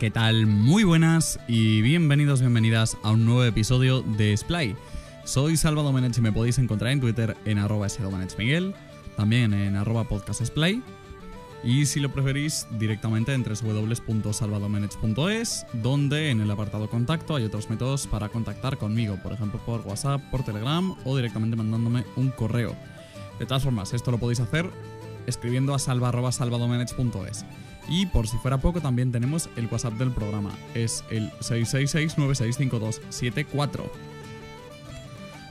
¿qué tal? Muy buenas y bienvenidos, bienvenidas a un nuevo episodio de Splay. Soy Salva Domenech y me podéis encontrar en Twitter en arroba Miguel, también en arroba podcastsplay y si lo preferís directamente en www.salvadomenech.es donde en el apartado contacto hay otros métodos para contactar conmigo, por ejemplo por WhatsApp, por Telegram o directamente mandándome un correo. De todas formas, esto lo podéis hacer escribiendo a salva.salvadomenech.es. Y por si fuera poco, también tenemos el WhatsApp del programa. Es el 666-965274.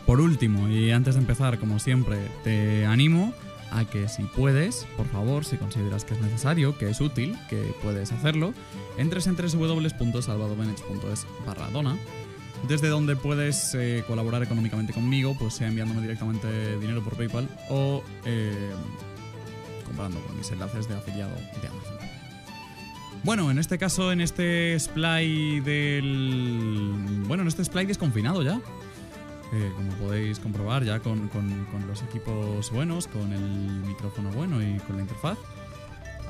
Por último, y antes de empezar, como siempre, te animo a que si puedes, por favor, si consideras que es necesario, que es útil, que puedes hacerlo, entres en www.salvadomenech.es barra dona, desde donde puedes eh, colaborar económicamente conmigo, pues sea enviándome directamente dinero por PayPal o eh, comprando con mis enlaces de afiliado de Amazon. Bueno, en este caso, en este splay del... Bueno, en este splay desconfinado ya. Eh, como podéis comprobar ya con, los equipos buenos, con el micrófono bueno y con la interfaz.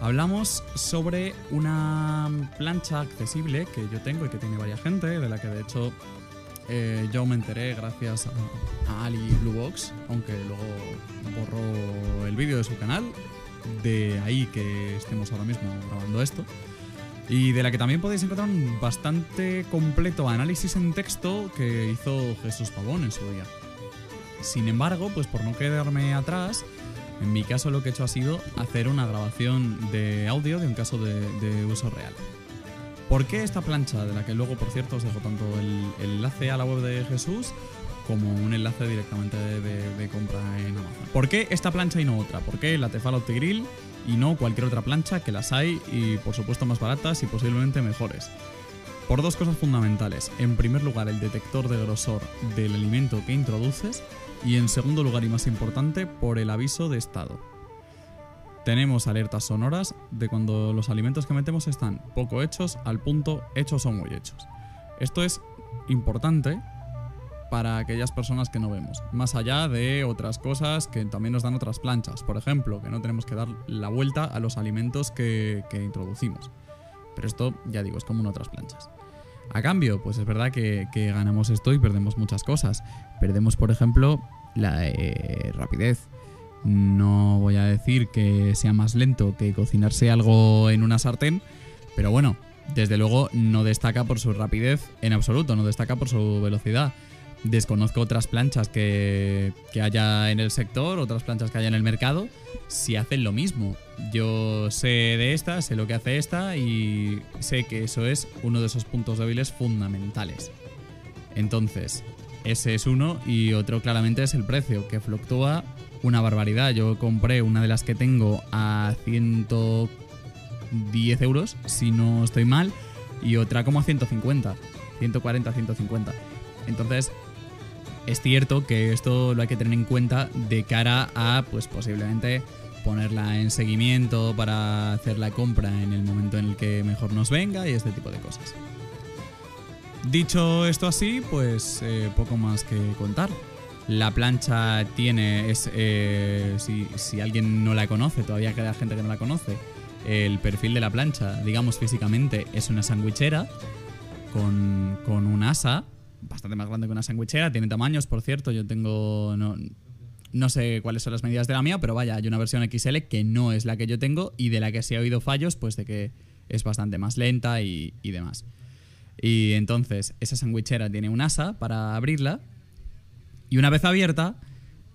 Hablamos sobre una plancha accesible que yo tengo y que tiene varias gente, de la que de hecho eh, yo me enteré gracias a, a Ali Bluebox, aunque luego borró el vídeo de su canal. De ahí que estemos ahora mismo grabando esto y de la que también podéis encontrar un bastante completo análisis en texto que hizo Jesús Pavón en su día. Sin embargo, pues por no quedarme atrás, en mi caso lo que he hecho ha sido hacer una grabación de audio de un caso de, uso real. ¿Por qué esta plancha, de la que luego, por cierto, os dejo tanto el, enlace a la web de Jesús como un enlace directamente de, compra en Amazon? ¿Por qué esta plancha y no otra? ¿Por qué la Tefal Optigrill y no cualquier otra plancha que las hay y por supuesto más baratas y posiblemente mejores. Por dos cosas fundamentales. En primer lugar, el detector de grosor del alimento que introduces y en segundo lugar y más importante, por el aviso de estado. Tenemos alertas sonoras de cuando los alimentos que metemos están poco hechos, al punto, hechos o muy hechos. Esto es importante para aquellas personas que no vemos. Más allá de otras cosas que también nos dan otras planchas. Por ejemplo, que no tenemos que dar la vuelta a los alimentos que, introducimos. Pero esto, ya digo, es como en otras planchas. A cambio, pues es verdad que, ganamos esto y perdemos muchas cosas. Perdemos, por ejemplo, la eh, rapidez. No voy a decir que sea más lento que cocinarse algo en una sartén, pero bueno, desde luego no destaca por su rapidez en absoluto, no destaca por su velocidad. Desconozco otras planchas que, haya en el sector, otras planchas que haya en el mercado, si hacen lo mismo. Yo sé de esta, sé lo que hace esta y sé que eso es uno de esos puntos débiles fundamentales. Entonces, ese es uno y otro claramente es el precio, que fluctúa una barbaridad. Yo compré una de las que tengo a 110 euros, si no estoy mal, y otra como a 150, 140, 150. Entonces, es cierto que esto lo hay que tener en cuenta de cara a, pues posiblemente ponerla en seguimiento para hacer la compra en el momento en el que mejor nos venga y este tipo de cosas. Dicho esto así, pues eh, poco más que contar. La plancha tiene, es, eh, si, si, alguien no la conoce, todavía queda gente que no la conoce, el perfil de la plancha, digamos físicamente, es una sandwichera con, con un asa bastante más grande que una sandwichera, tiene tamaños, por cierto, yo tengo... No, sé cuáles son las medidas de la mía, pero vaya, hay una versión XL que no es la que yo tengo y de la que sí he oído fallos, pues de que es bastante más lenta y, demás. Y entonces, esa sandwichera tiene un asa para abrirla y una vez abierta,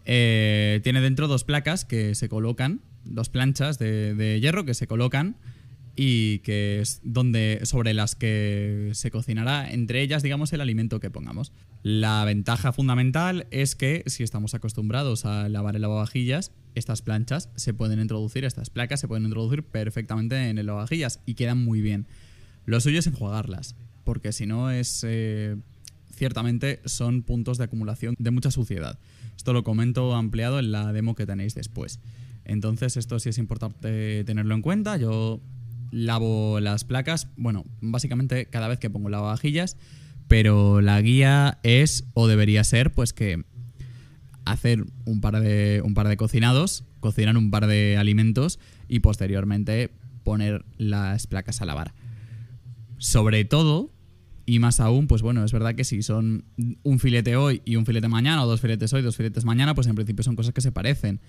eh, tiene dentro dos placas que se colocan, dos planchas de, de hierro que se colocan y que es donde sobre las que se cocinará entre ellas digamos el alimento que pongamos. La ventaja fundamental es que si estamos acostumbrados a lavar el lavavajillas, estas planchas se pueden introducir, estas placas se pueden introducir perfectamente en el lavavajillas y quedan muy bien. Lo suyo es enjuagarlas, porque si no es eh, ciertamente son puntos de acumulación de mucha suciedad. Esto lo comento ampliado en la demo que tenéis después. Entonces esto sí es importante tenerlo en cuenta. Yo lavo las placas, bueno, básicamente cada vez que pongo lavavajillas, pero la guía es o debería ser pues que hacer un par de un par de cocinados, cocinar un par de alimentos y posteriormente poner las placas a lavar. Sobre todo, y más aún, pues bueno, es verdad que si son un filete hoy y un filete mañana, o dos filetes hoy, dos filetes mañana, pues en principio son cosas que se parecen.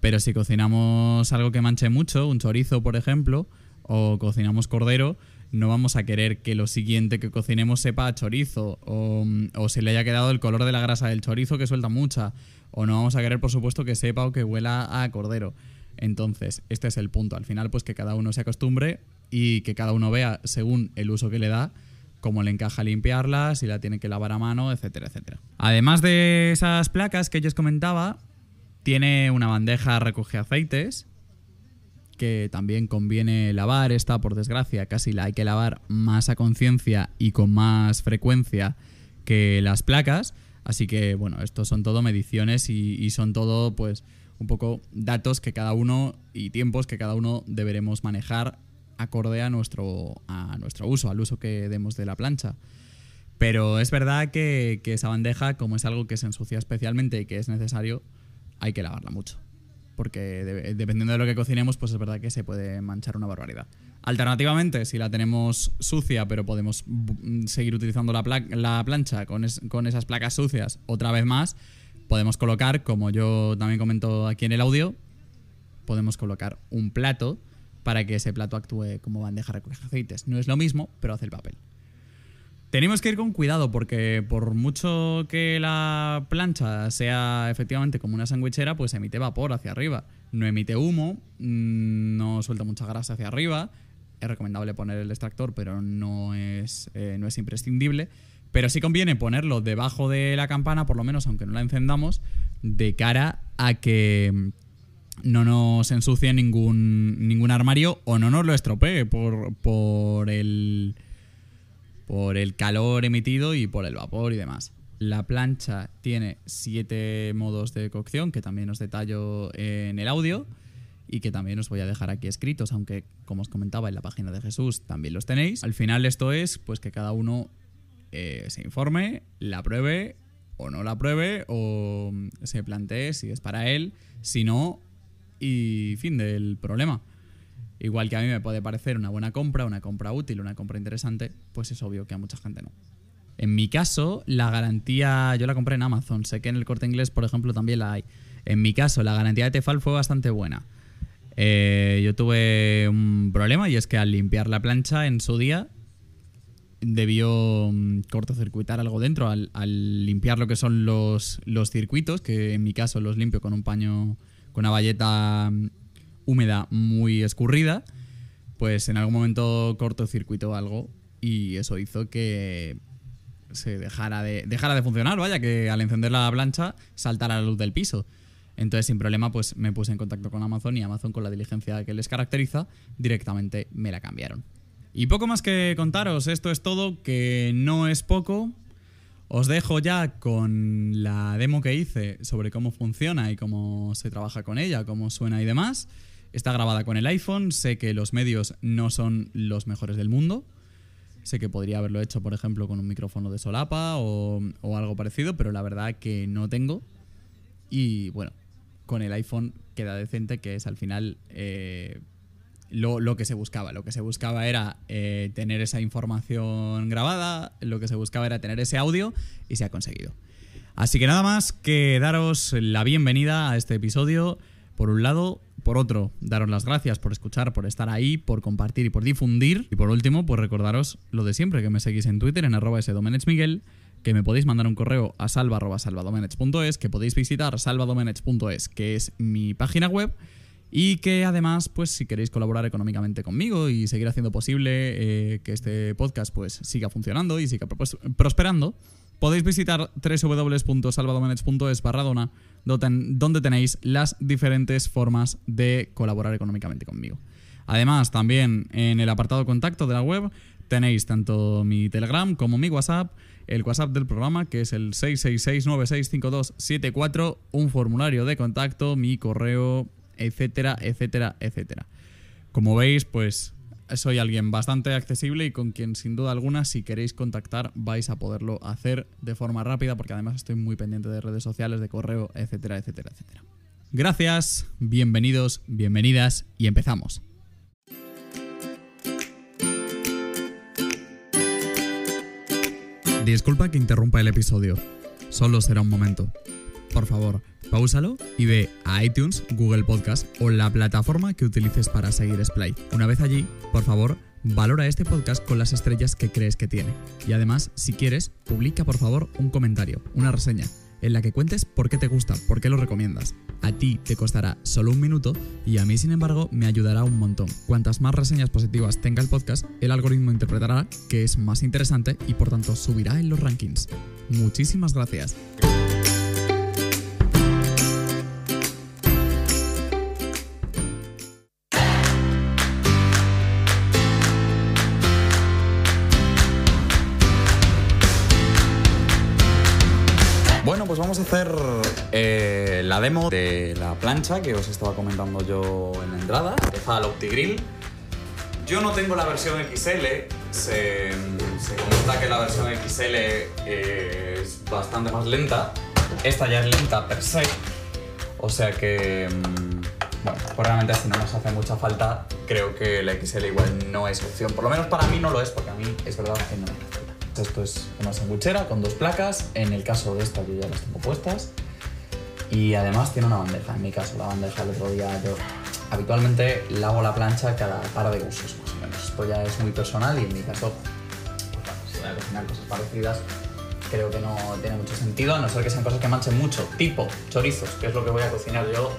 Pero si cocinamos algo que manche mucho, un chorizo, por ejemplo, o cocinamos cordero, no vamos a querer que lo siguiente que cocinemos sepa a chorizo, o, o se le haya quedado el color de la grasa del chorizo que suelta mucha, o no vamos a querer, por supuesto, que sepa o que huela a cordero. Entonces, este es el punto. Al final, pues que cada uno se acostumbre y que cada uno vea, según el uso que le da, cómo le encaja limpiarla, si la tiene que lavar a mano, etcétera, etcétera. Además de esas placas que yo os comentaba, tiene una bandeja recoge aceites que también conviene lavar. Esta, por desgracia, casi la hay que lavar más a conciencia y con más frecuencia que las placas. Así que, bueno, estos son todo mediciones y, y son todo, pues, un poco datos que cada uno y tiempos que cada uno deberemos manejar acorde a nuestro, a nuestro uso, al uso que demos de la plancha. Pero es verdad que, esa bandeja, como es algo que se ensucia especialmente y que es necesario, hay que lavarla mucho. Porque dependiendo de lo que cocinemos, pues es verdad que se puede manchar una barbaridad. Alternativamente, si la tenemos sucia, pero podemos seguir utilizando la, la plancha con, con esas placas sucias otra vez más, podemos colocar, como yo también comento aquí en el audio, podemos colocar un plato para que ese plato actúe como bandeja recoger aceites. No es lo mismo, pero hace el papel. Tenemos que ir con cuidado porque por mucho que la plancha sea efectivamente como una sandwichera, pues emite vapor hacia arriba. No emite humo, mm, no suelta mucha grasa hacia arriba. Es recomendable poner el extractor, pero no es, eh, no es imprescindible. Pero sí conviene ponerlo debajo de la campana, por lo menos aunque no la encendamos, de cara a que no nos ensucie ningún, ningún armario o no nos lo estropee por, por, el, por el calor emitido y por el vapor y demás. La plancha tiene siete modos de cocción que también os detallo en el audio y que también os voy a dejar aquí escritos, aunque como os comentaba en la página de Jesús también los tenéis. Al final esto es pues que cada uno eh, se informe, la pruebe o no la pruebe o se plantee si es para él, si no, y fin del problema. Igual que a mí me puede parecer una buena compra, una compra útil, una compra interesante, pues es obvio que a mucha gente no. En mi caso, la garantía, yo la compré en Amazon, sé que en el corte inglés, por ejemplo, también la hay. En mi caso, la garantía de Tefal fue bastante buena. Eh, yo tuve un problema y es que al limpiar la plancha en su día debió mm, cortocircuitar algo dentro al, limpiar lo que son los, los circuitos, que en mi caso los limpio con un paño con una valleta mm, húmeda muy escurrida, pues en algún momento cortocircuitó algo y eso hizo que se dejara de, dejara de funcionar, vaya, que al encender la plancha saltara la luz del piso. Entonces, sin problema, pues me puse en contacto con Amazon y Amazon, con la diligencia que les caracteriza, directamente me la cambiaron. Y poco más que contaros, esto es todo, que no es poco, os dejo ya con la demo que hice sobre cómo funciona y cómo se trabaja con ella, cómo suena y demás. Está grabada con el iPhone, sé que los medios no son los mejores del mundo. Sé que podría haberlo hecho, por ejemplo, con un micrófono de solapa o, algo parecido, pero la verdad que no tengo. Y bueno, con el iPhone queda decente, que es al final eh, lo, que se buscaba. Lo que se buscaba era eh, tener esa información grabada, lo que se buscaba era tener ese audio y se ha conseguido. Así que nada más que daros la bienvenida a este episodio, por un lado. Por otro, daros las gracias por escuchar, por estar ahí, por compartir y por difundir. Y por último, pues recordaros lo de siempre, que me seguís en Twitter en arroba Miguel, que me podéis mandar un correo a salva.salvadomenech.es, que podéis visitar salvadomenech.es, que es mi página web y que además, pues si queréis colaborar económicamente conmigo y seguir haciendo posible eh, que este podcast pues siga funcionando y siga prosperando, podéis visitar www.salvadomenech.es barra dona, donde tenéis las diferentes formas de colaborar económicamente conmigo. Además, también en el apartado contacto de la web tenéis tanto mi Telegram como mi WhatsApp, el WhatsApp del programa, que es el 666-965274, un formulario de contacto, mi correo etcétera, etcétera, etcétera. Como veis, pues soy alguien bastante accesible y con quien sin duda alguna si queréis contactar vais a poderlo hacer de forma rápida porque además estoy muy pendiente de redes sociales, de correo, etcétera, etcétera, etcétera. Gracias, bienvenidos, bienvenidas y empezamos. Disculpa que interrumpa el episodio. Solo será un momento. Por favor, pausalo y ve a iTunes, Google Podcast o la plataforma que utilices para seguir Splay. Una vez allí, por favor, valora este podcast con las estrellas que crees que tiene. Y además, si quieres, publica por favor un comentario, una reseña, en la que cuentes por qué te gusta, por qué lo recomiendas. A ti te costará solo un minuto y a mí, sin embargo, me ayudará un montón. Cuantas más reseñas positivas tenga el podcast, el algoritmo interpretará que es más interesante y por tanto subirá en los rankings. Muchísimas gracias. Hacer eh, la demo de la plancha que os estaba comentando yo en la entrada, de al OptiGrill. Yo no tengo la versión XL, se, se comenta que la versión XL es bastante más lenta. Esta ya es lenta per se, o sea que, mm, bueno, pues realmente si no nos hace mucha falta, creo que la XL igual no es opción. Por lo menos para mí no lo es, porque a mí es verdad que no me. Esto es una sanguchera con dos placas. En el caso de esta yo ya las tengo puestas. Y además tiene una bandeja. En mi caso, la bandeja el otro día yo habitualmente lavo la plancha cada par de usos, más o menos. Esto ya es muy personal y en mi caso, pues bueno, si voy a cocinar cosas parecidas, creo que no tiene mucho sentido, a no ser que sean cosas que manchen mucho, tipo chorizos, que es lo que voy a cocinar yo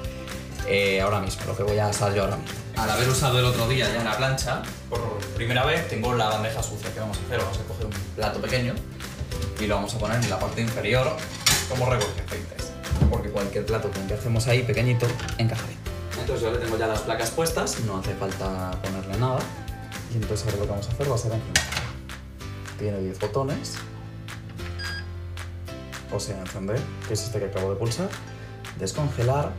eh, ahora mismo, lo que voy a asar yo ahora mismo. Al haber usado el otro día ya la plancha, por primera vez tengo la bandeja sucia. ¿Qué vamos a hacer? Vamos a coger un plato pequeño y lo vamos a poner en la parte inferior como recoge aceites. Porque cualquier plato que hacemos ahí pequeñito encajaría. Entonces yo le tengo ya las placas puestas, no hace falta ponerle nada. Y entonces ahora lo que vamos a hacer va a ser encender. Tiene 10 botones. O sea, encender, que es este que acabo de pulsar. Descongelar.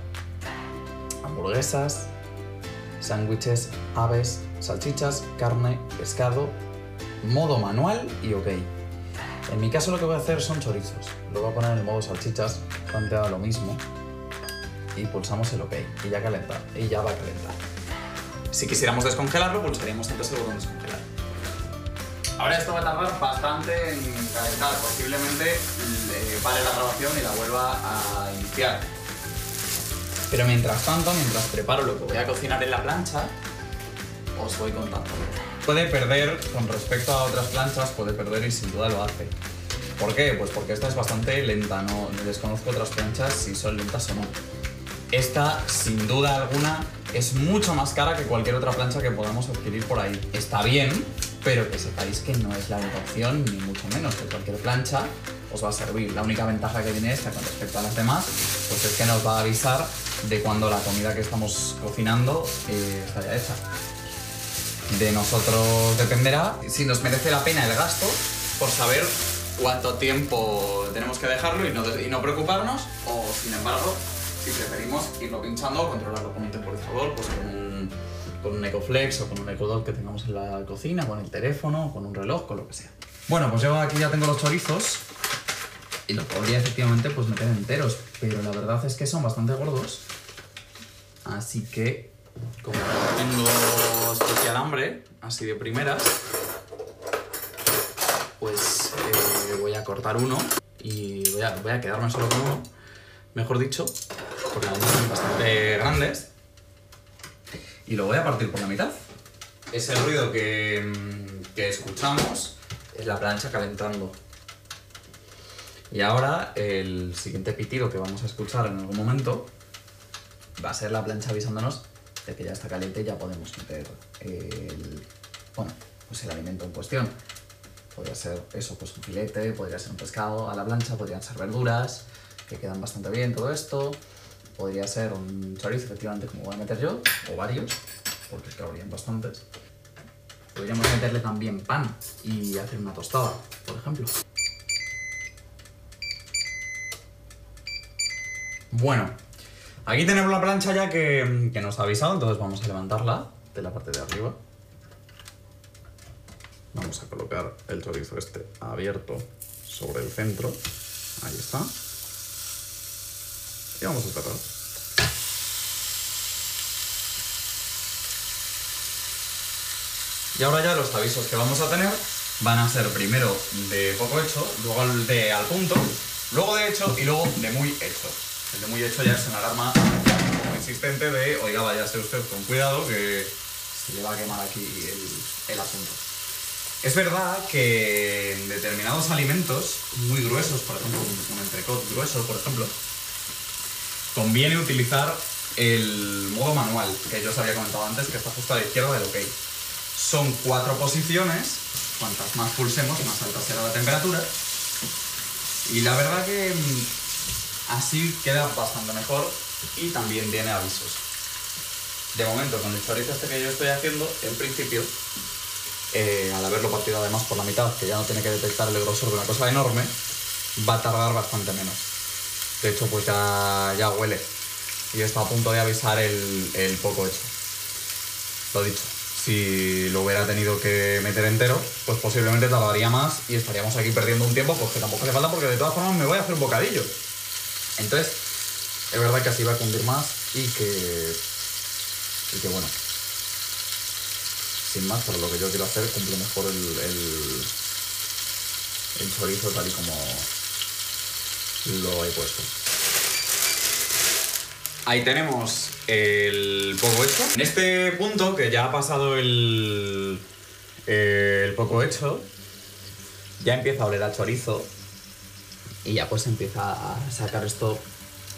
Hamburguesas. Sándwiches, aves, salchichas, carne, pescado. Modo manual y ok. En mi caso lo que voy a hacer son chorizos. Lo voy a poner en el modo salchichas, planteado lo mismo. Y pulsamos el OK. Y ya calenta. Y ya va a calentar. Si quisiéramos descongelarlo, pulsaríamos antes el botón descongelar. Ahora esto va a tardar bastante en calentar. Posiblemente le pare la grabación y la vuelva a iniciar. Pero mientras tanto, mientras preparo lo que voy a cocinar en la plancha, os voy contando. Puede perder, con respecto a otras planchas, puede perder y sin duda lo hace. ¿Por qué? Pues porque esta es bastante lenta, no desconozco otras planchas si son lentas o no. Esta, sin duda alguna, es mucho más cara que cualquier otra plancha que podamos adquirir por ahí. Está bien, pero que sepáis que no es la única opción, ni mucho menos que cualquier plancha os va a servir. La única ventaja que tiene esta con respecto a las demás, pues es que nos va a avisar de cuando la comida que estamos cocinando eh, está ya hecha. De nosotros dependerá si nos merece la pena el gasto por saber cuánto tiempo tenemos que dejarlo y no, y no preocuparnos, o sin embargo, si preferimos irlo pinchando o controlarlo con un temporizador, pues con un, con un Ecoflex o con un Ecodot que tengamos en la cocina, con el teléfono, con un reloj, con lo que sea. Bueno, pues yo aquí ya tengo los chorizos y los podría efectivamente pues meter enteros, pero la verdad es que son bastante gordos. Así que, como tengo especial hambre, así de primeras, pues eh, voy a cortar uno y voy a, voy a quedarme solo con uno, mejor dicho, porque además son bastante grandes. Y lo voy a partir por la mitad. Ese ruido que, mm, que escuchamos es la plancha calentando. Y ahora el siguiente pitido que vamos a escuchar en algún momento va a ser la plancha avisándonos de que ya está caliente y ya podemos meter el, bueno, pues el alimento en cuestión. Podría ser eso, pues un filete, podría ser un pescado a la plancha, podrían ser verduras, que quedan bastante bien todo esto. Podría ser un chorizo, efectivamente, como voy a meter yo, o varios, porque es que habrían bastantes. Podríamos meterle también pan y hacer una tostada, por ejemplo. Bueno, aquí tenemos la plancha ya que, que nos ha avisado, entonces vamos a levantarla de la parte de arriba. Vamos a colocar el chorizo este abierto sobre el centro. Ahí está. Y vamos a cerrar. Y ahora ya los avisos que vamos a tener van a ser primero de poco hecho, luego de al punto, luego de hecho y luego de muy hecho. El de muy hecho ya es una alarma insistente de, oiga, váyase usted con cuidado que se le va a quemar aquí el, el asunto. Es verdad que en determinados alimentos muy gruesos, por ejemplo, un entrecot grueso, por ejemplo, conviene utilizar el modo manual, que yo os había comentado antes, que está justo a la izquierda del OK. Son cuatro posiciones, cuantas más pulsemos, más alta será la temperatura. Y la verdad que mm, así queda bastante mejor y también tiene avisos. De momento, con el chorizo este que yo estoy haciendo, en principio, eh, al haberlo partido además por la mitad, que ya no tiene que detectar el grosor de una cosa enorme, va a tardar bastante menos. De hecho, pues ya, ya huele y está a punto de avisar el, el poco hecho. Lo dicho, si lo hubiera tenido que meter entero, pues posiblemente tardaría más y estaríamos aquí perdiendo un tiempo, pues que tampoco hace falta porque de todas formas me voy a hacer un bocadillo. Entonces, es verdad que así va a cundir más y que. y que bueno. Sin más, por lo que yo quiero hacer, cumple mejor el, el, el chorizo tal y como lo he puesto. Ahí tenemos el poco hecho. En este punto, que ya ha pasado el, el poco hecho, ya empieza a oler a chorizo y ya pues empieza a sacar esto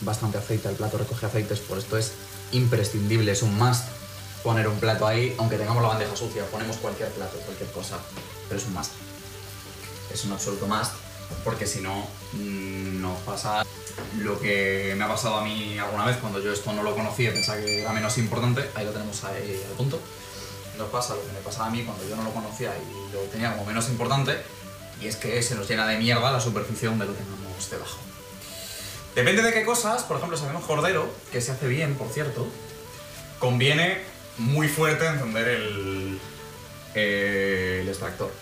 bastante aceite. El plato recoge aceites, por esto es imprescindible, es un must poner un plato ahí, aunque tengamos la bandeja sucia, ponemos cualquier plato, cualquier cosa, pero es un must. Es un absoluto must, porque si no, nos pasa lo que me ha pasado a mí alguna vez cuando yo esto no lo conocía, pensaba que era menos importante, ahí lo tenemos al punto. Nos pasa lo que me pasaba a mí cuando yo no lo conocía y lo tenía como menos importante, y es que se nos llena de mierda la superficie donde lo tenemos debajo. Depende de qué cosas, por ejemplo, si hacemos cordero, que se hace bien, por cierto, conviene muy fuerte encender el, el extractor.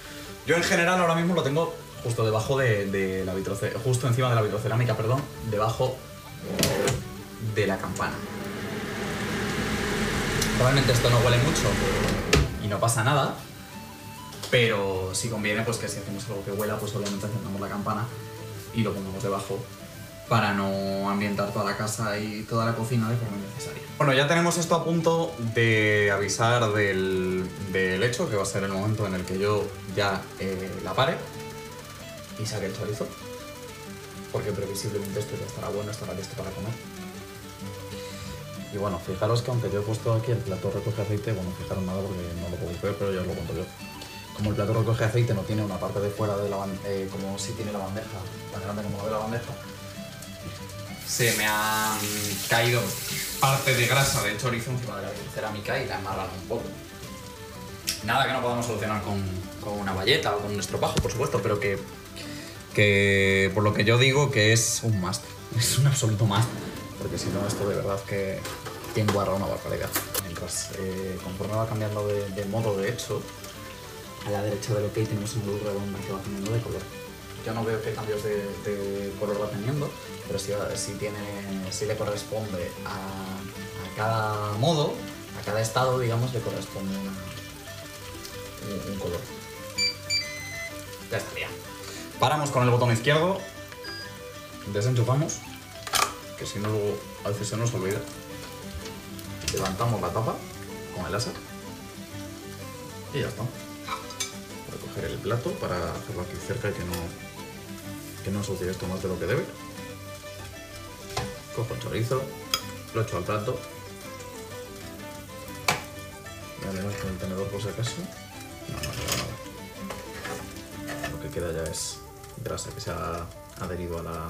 Yo en general ahora mismo lo tengo justo debajo de, la vitroce- justo encima de la vitrocerámica, perdón, debajo de la campana. Probablemente esto no huele mucho y no pasa nada, pero si conviene pues que si hacemos algo que huela, pues obviamente encendamos la campana y lo pongamos debajo para no ambientar toda la casa y toda la cocina de forma innecesaria. Bueno, ya tenemos esto a punto de avisar del, del hecho, que va a ser el momento en el que yo ya eh, la pare y saque el chorizo, porque previsiblemente esto ya estará bueno, estará listo para comer. Y bueno, fijaros que aunque yo he puesto aquí el plato recoge aceite, bueno, fijaros nada porque no lo podéis ver, pero ya os lo cuento yo. Como el plato recoge aceite no tiene una parte de fuera de la bandeja, como si tiene la bandeja, tan grande como la de la bandeja, se me han caído parte de grasa del chorizo encima de la cerámica y la amarran un poco. Nada que no podamos solucionar con, con una valleta o con un estropajo, por supuesto, pero que, que por lo que yo digo que es un must, es un absoluto must, porque si no esto de verdad que, que enguarra una barbaridad. Mientras eh, conforme va cambiando de, modo de hecho, a la derecha del OK tenemos una luz redonda que va cambiando de color. Yo no veo qué cambios de, color va teniendo, pero sí, sí tiene, sí le corresponde a, cada modo, a cada estado, digamos, le corresponde un, un color. Ya estaría. Paramos con el botón izquierdo, desenchufamos, que si no luego a veces se nos olvida. Levantamos la tapa con el asa y ya está. Voy a coger el plato para hacerlo aquí cerca y que no, que no ensucie esto más de lo que debe. Cojo el chorizo, lo echo al plato. Y además con el tenedor por si acaso. No, no queda nada. Lo que queda ya es grasa que se ha adherido a la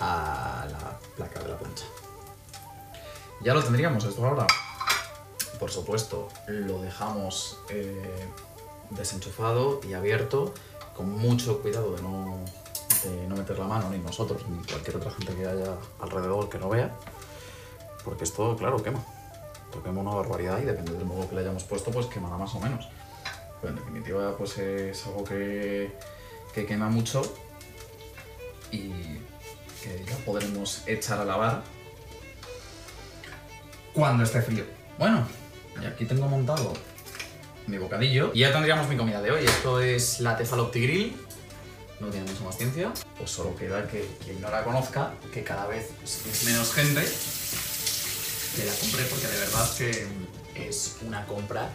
a la placa de la plancha. Ya lo tendríamos esto ahora. Por supuesto, lo dejamos eh, desenchufado y abierto con mucho cuidado de no, de no meter la mano, ni nosotros, ni cualquier otra gente que haya alrededor que no vea, porque esto, claro, quema. Esto quema una barbaridad y depende del modo que le hayamos puesto, pues quemará más o menos. Pero en definitiva, pues es algo que, que quema mucho y que ya podremos echar a lavar cuando esté frío. Bueno, y aquí tengo montado mi bocadillo. Y ya tendríamos mi comida de hoy. Esto es la Tefalopti Grill. No tiene mucha más ciencia. Pues solo queda que quien no la conozca, que cada vez es menos gente, que la compré porque de verdad que es una compra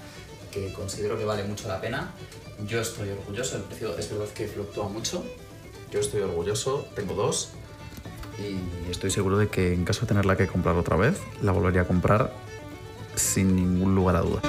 que considero que vale mucho la pena. Yo estoy orgulloso, el precio es verdad que fluctúa mucho. Yo estoy orgulloso, tengo dos y estoy seguro de que en caso de tenerla que comprar otra vez, la volvería a comprar sin ningún lugar a duda.